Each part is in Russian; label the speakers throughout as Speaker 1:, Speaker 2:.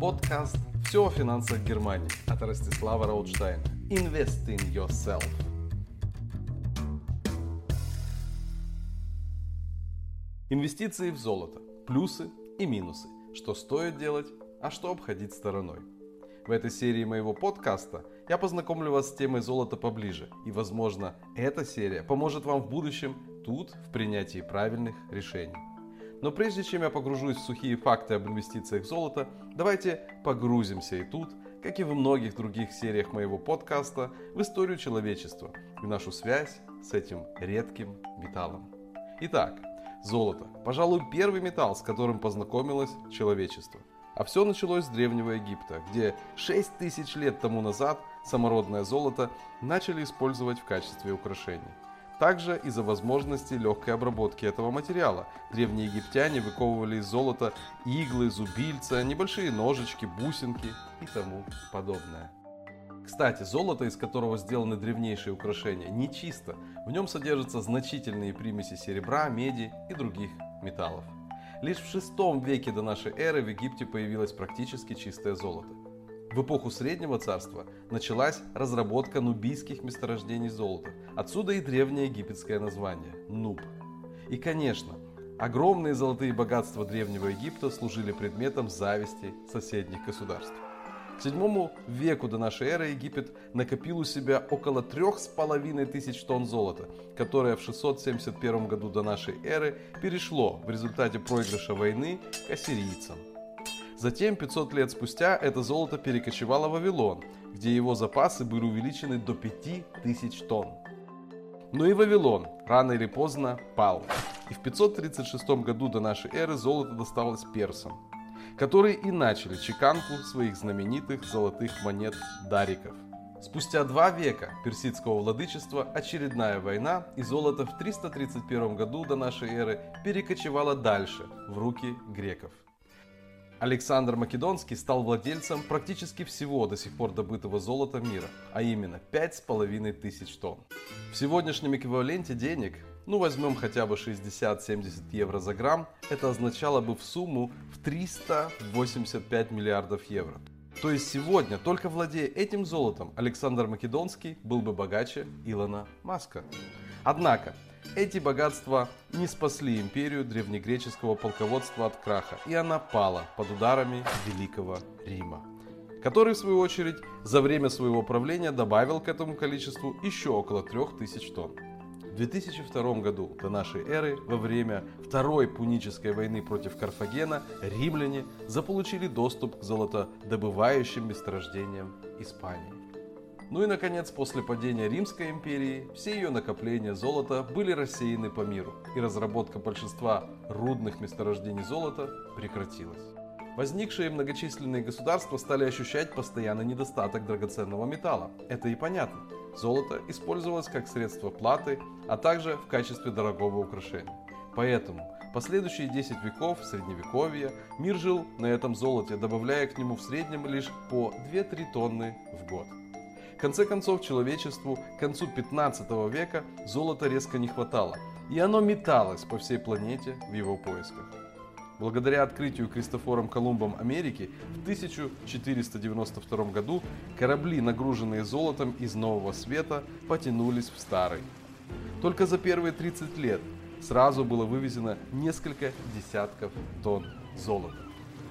Speaker 1: Подкаст «Все о финансах Германии» от Ростислава Раутштайна. Invest in yourself. Инвестиции в золото. Плюсы и минусы. Что стоит делать, а что обходить стороной. В этой серии моего подкаста я познакомлю вас с темой золота поближе. И, возможно, эта серия поможет вам в будущем тут в принятии правильных решений. Но прежде чем я погружусь в сухие факты об инвестициях в золото, давайте погрузимся и тут, как и в многих других сериях моего подкаста, в историю человечества и нашу связь с этим редким металлом. Итак, золото. Пожалуй, первый металл, с которым познакомилось человечество. А все началось с Древнего Египта, где 6 тысяч лет тому назад самородное золото начали использовать в качестве украшений. Также из-за возможности легкой обработки этого материала древние египтяне выковывали из золота иглы, зубильца, небольшие ножички, бусинки и тому подобное. Кстати, золото, из которого сделаны древнейшие украшения, не чисто. В нем содержатся значительные примеси серебра, меди и других металлов. Лишь в VI веке до нашей эры в Египте появилось практически чистое золото. В эпоху Среднего Царства началась разработка нубийских месторождений золота. Отсюда и древнее египетское название – Нуб. И, конечно, огромные золотые богатства Древнего Египта служили предметом зависти соседних государств. К VII веку до нашей эры Египет накопил у себя около трех с половиной тысяч тонн золота, которое в 671 году до нашей эры перешло в результате проигрыша войны к ассирийцам – Затем, 500 лет спустя, это золото перекочевало в Вавилон, где его запасы были увеличены до 5000 тонн. Но и Вавилон рано или поздно пал. И в 536 году до нашей эры золото досталось персам, которые и начали чеканку своих знаменитых золотых монет дариков. Спустя два века персидского владычества очередная война и золото в 331 году до нашей эры перекочевало дальше, в руки греков. Александр Македонский стал владельцем практически всего до сих пор добытого золота мира, а именно 5,5 тысяч тонн. В сегодняшнем эквиваленте денег, ну возьмем хотя бы 60-70 евро за грамм, это означало бы в сумму в 385 миллиардов евро. То есть сегодня, только владея этим золотом, Александр Македонский был бы богаче Илона Маска. Однако, эти богатства не спасли империю древнегреческого полководства от краха, и она пала под ударами Великого Рима, который, в свою очередь, за время своего правления добавил к этому количеству еще около 3000 тонн. В 2002 году до нашей эры, во время Второй Пунической войны против Карфагена, римляне заполучили доступ к золотодобывающим месторождениям Испании. Ну и, наконец, после падения Римской империи все ее накопления золота были рассеяны по миру, и разработка большинства рудных месторождений золота прекратилась. Возникшие многочисленные государства стали ощущать постоянный недостаток драгоценного металла. Это и понятно. Золото использовалось как средство платы, а также в качестве дорогого украшения. Поэтому последующие 10 веков средневековья мир жил на этом золоте, добавляя к нему в среднем лишь по 2-3 тонны в год. В конце концов, человечеству к концу 15 века золота резко не хватало, и оно металось по всей планете в его поисках. Благодаря открытию Кристофором Колумбом Америки в 1492 году корабли, нагруженные золотом из Нового Света, потянулись в Старый. Только за первые 30 лет сразу было вывезено несколько десятков тонн золота.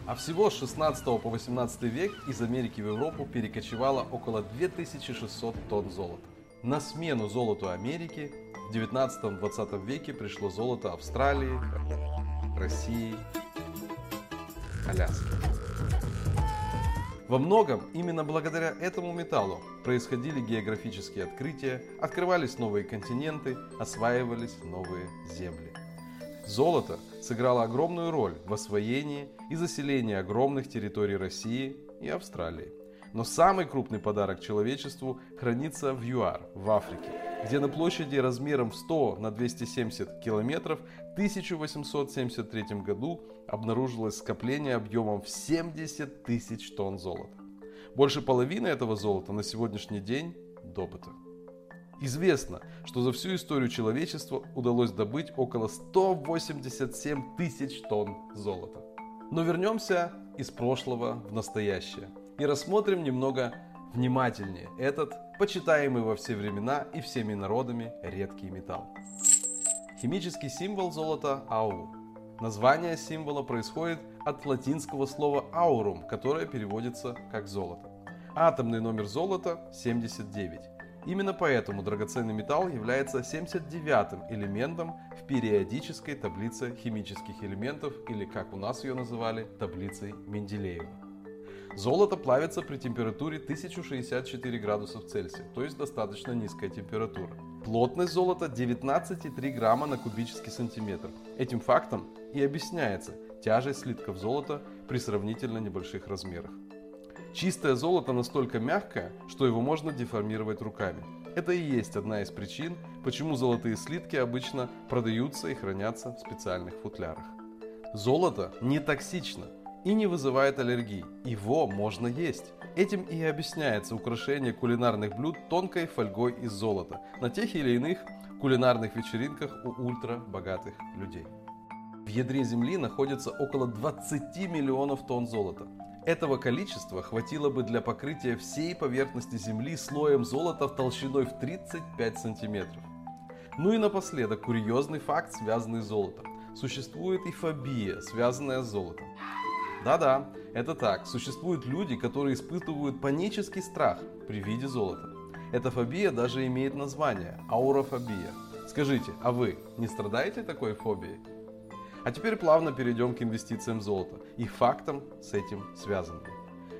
Speaker 1: А всего с 16 по 18 век из Америки в Европу перекочевало около 2600 тонн золота. На смену золоту Америки в 19-20 веке пришло золото Австралии, России, Аляски. Во многом именно благодаря этому металлу происходили географические открытия, открывались новые континенты, осваивались новые земли. Золото сыграло огромную роль в освоении и заселении огромных территорий России и Австралии. Но самый крупный подарок человечеству хранится в ЮАР, в Африке, где на площади размером в 100 на 270 километров в 1873 году обнаружилось скопление объемом в 70 тысяч тонн золота. Больше половины этого золота на сегодняшний день добыто. Известно, что за всю историю человечества удалось добыть около 187 тысяч тонн золота. Но вернемся из прошлого в настоящее и рассмотрим немного внимательнее этот почитаемый во все времена и всеми народами редкий металл. Химический символ золота – АУ. Название символа происходит от латинского слова aurum, которое переводится как золото. Атомный номер золота 79. Именно поэтому драгоценный металл является 79-м элементом в периодической таблице химических элементов или, как у нас ее называли, таблицей Менделеева. Золото плавится при температуре 1064 градусов Цельсия, то есть достаточно низкая температура. Плотность золота 19,3 грамма на кубический сантиметр. Этим фактом и объясняется тяжесть слитков золота при сравнительно небольших размерах. Чистое золото настолько мягкое, что его можно деформировать руками. Это и есть одна из причин, почему золотые слитки обычно продаются и хранятся в специальных футлярах. Золото не токсично и не вызывает аллергий. Его можно есть. Этим и объясняется украшение кулинарных блюд тонкой фольгой из золота на тех или иных кулинарных вечеринках у ультрабогатых людей. В ядре Земли находится около 20 миллионов тонн золота. Этого количества хватило бы для покрытия всей поверхности Земли слоем золота в толщиной в 35 сантиметров. Ну и напоследок курьезный факт, связанный с золотом. Существует и фобия, связанная с золотом. Да-да, это так. Существуют люди, которые испытывают панический страх при виде золота. Эта фобия даже имеет название – аурофобия. Скажите, а вы не страдаете такой фобией? А теперь плавно перейдем к инвестициям в золото и фактам с этим связанным.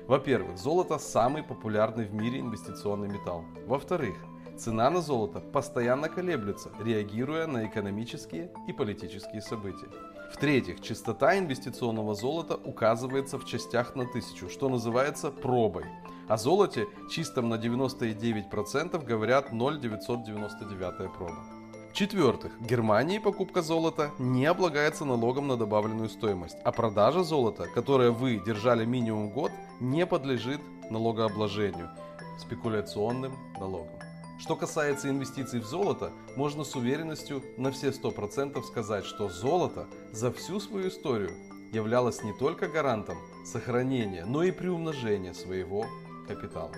Speaker 1: Во-первых, золото самый популярный в мире инвестиционный металл. Во-вторых, цена на золото постоянно колеблется, реагируя на экономические и политические события. В-третьих, частота инвестиционного золота указывается в частях на тысячу, что называется пробой. О золоте чистом на 99% говорят 0,999 проба. В-четвертых, Германии покупка золота не облагается налогом на добавленную стоимость, а продажа золота, которое вы держали минимум год, не подлежит налогообложению, спекуляционным налогам. Что касается инвестиций в золото, можно с уверенностью на все 100% сказать, что золото за всю свою историю являлось не только гарантом сохранения, но и приумножения своего капитала.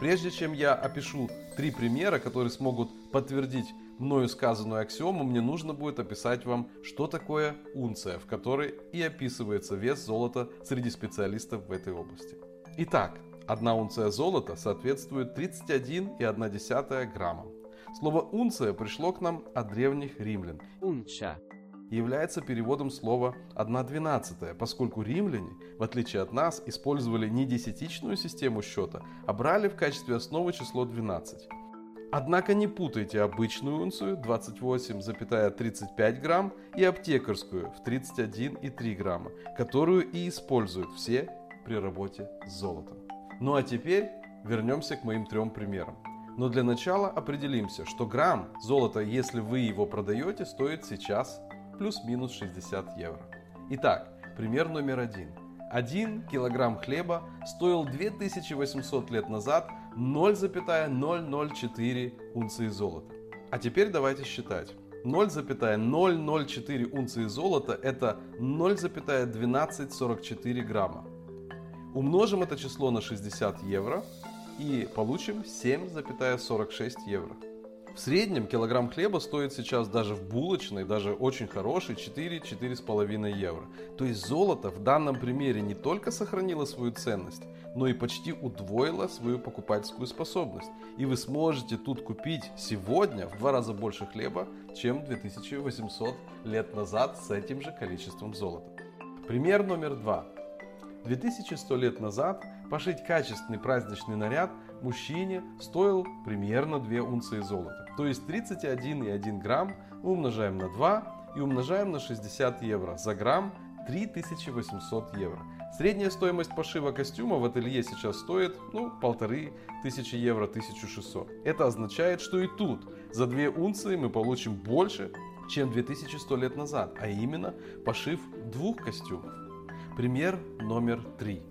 Speaker 1: Прежде чем я опишу три примера, которые смогут подтвердить мною сказанную аксиому, мне нужно будет описать вам, что такое унция, в которой и описывается вес золота среди специалистов в этой области. Итак, одна унция золота соответствует 31,1 грамма. Слово унция пришло к нам от древних римлян. Унча является переводом слова 1,12, поскольку римляне, в отличие от нас, использовали не десятичную систему счета, а брали в качестве основы число 12. Однако не путайте обычную унцию 28,35 грамм и аптекарскую в 31,3 грамма, которую и используют все при работе с золотом. Ну а теперь вернемся к моим трем примерам. Но для начала определимся, что грамм золота, если вы его продаете, стоит сейчас плюс-минус 60 евро. Итак, пример номер один. Один килограмм хлеба стоил 2800 лет назад 0,004 унции золота. А теперь давайте считать. 0,004 унции золота это 0,1244 грамма. Умножим это число на 60 евро и получим 7,46 евро. В среднем килограмм хлеба стоит сейчас даже в булочной, даже очень хороший, 4-4,5 евро. То есть золото в данном примере не только сохранило свою ценность, но и почти удвоило свою покупательскую способность. И вы сможете тут купить сегодня в два раза больше хлеба, чем 2800 лет назад с этим же количеством золота. Пример номер два. 2100 лет назад пошить качественный праздничный наряд мужчине стоил примерно 2 унции золота. То есть 31,1 грамм умножаем на 2 и умножаем на 60 евро. За грамм 3800 евро. Средняя стоимость пошива костюма в ателье сейчас стоит, ну, полторы тысячи евро, 1600. Это означает, что и тут за 2 унции мы получим больше, чем 2100 лет назад, а именно пошив двух костюмов. Пример номер три.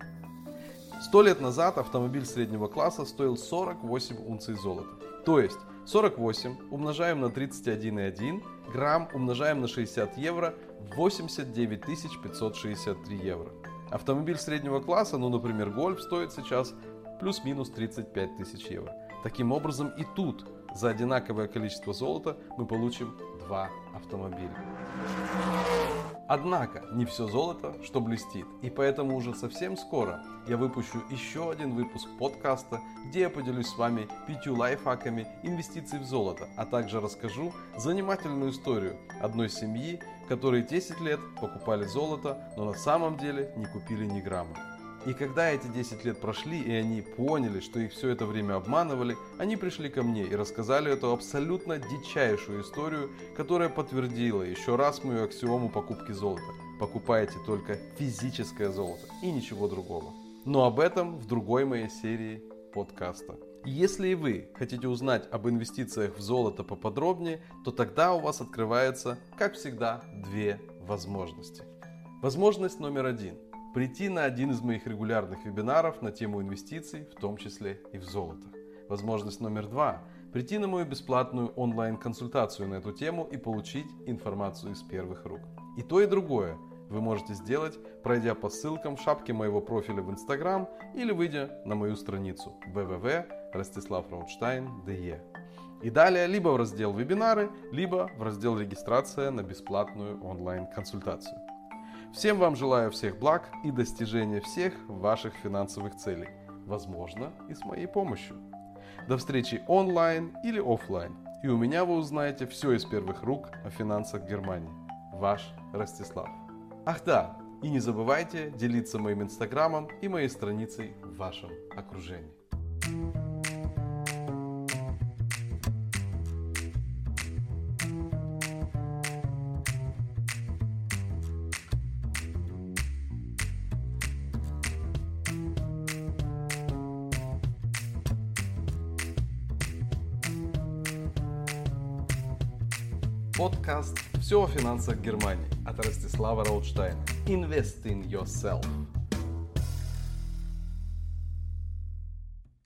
Speaker 1: Сто лет назад автомобиль среднего класса стоил 48 унций золота. То есть 48 умножаем на 31,1, грамм умножаем на 60 евро, 89 563 евро. Автомобиль среднего класса, ну, например, Гольф, стоит сейчас плюс-минус 35 тысяч евро. Таким образом, и тут за одинаковое количество золота мы получим два автомобиля. Однако, не все золото, что блестит, и поэтому уже совсем скоро я выпущу еще один выпуск подкаста, где я поделюсь с вами пятью лайфхаками инвестиций в золото, а также расскажу занимательную историю одной семьи, которые 10 лет покупали золото, но на самом деле не купили ни грамма. И когда эти 10 лет прошли, и они поняли, что их все это время обманывали, они пришли ко мне и рассказали эту абсолютно дичайшую историю, которая подтвердила еще раз мою аксиому покупки золота. Покупайте только физическое золото и ничего другого. Но об этом в другой моей серии подкаста. Если и вы хотите узнать об инвестициях в золото поподробнее, то тогда у вас открывается, как всегда, две возможности. Возможность номер один – прийти на один из моих регулярных вебинаров на тему инвестиций, в том числе и в золото. Возможность номер два – прийти на мою бесплатную онлайн-консультацию на эту тему и получить информацию из первых рук. И то, и другое вы можете сделать, пройдя по ссылкам в шапке моего профиля в Instagram или выйдя на мою страницу www.rostislavrautstein.de. И далее либо в раздел «Вебинары», либо в раздел «Регистрация на бесплатную онлайн-консультацию». Всем вам желаю всех благ и достижения всех ваших финансовых целей. Возможно, и с моей помощью. До встречи онлайн или офлайн. И у меня вы узнаете все из первых рук о финансах Германии. Ваш Ростислав. Ах да, и не забывайте делиться моим инстаграмом и моей страницей в вашем окружении. Подкаст «Все о финансах Германии» от Ростислава Роудштайна. Invest in yourself.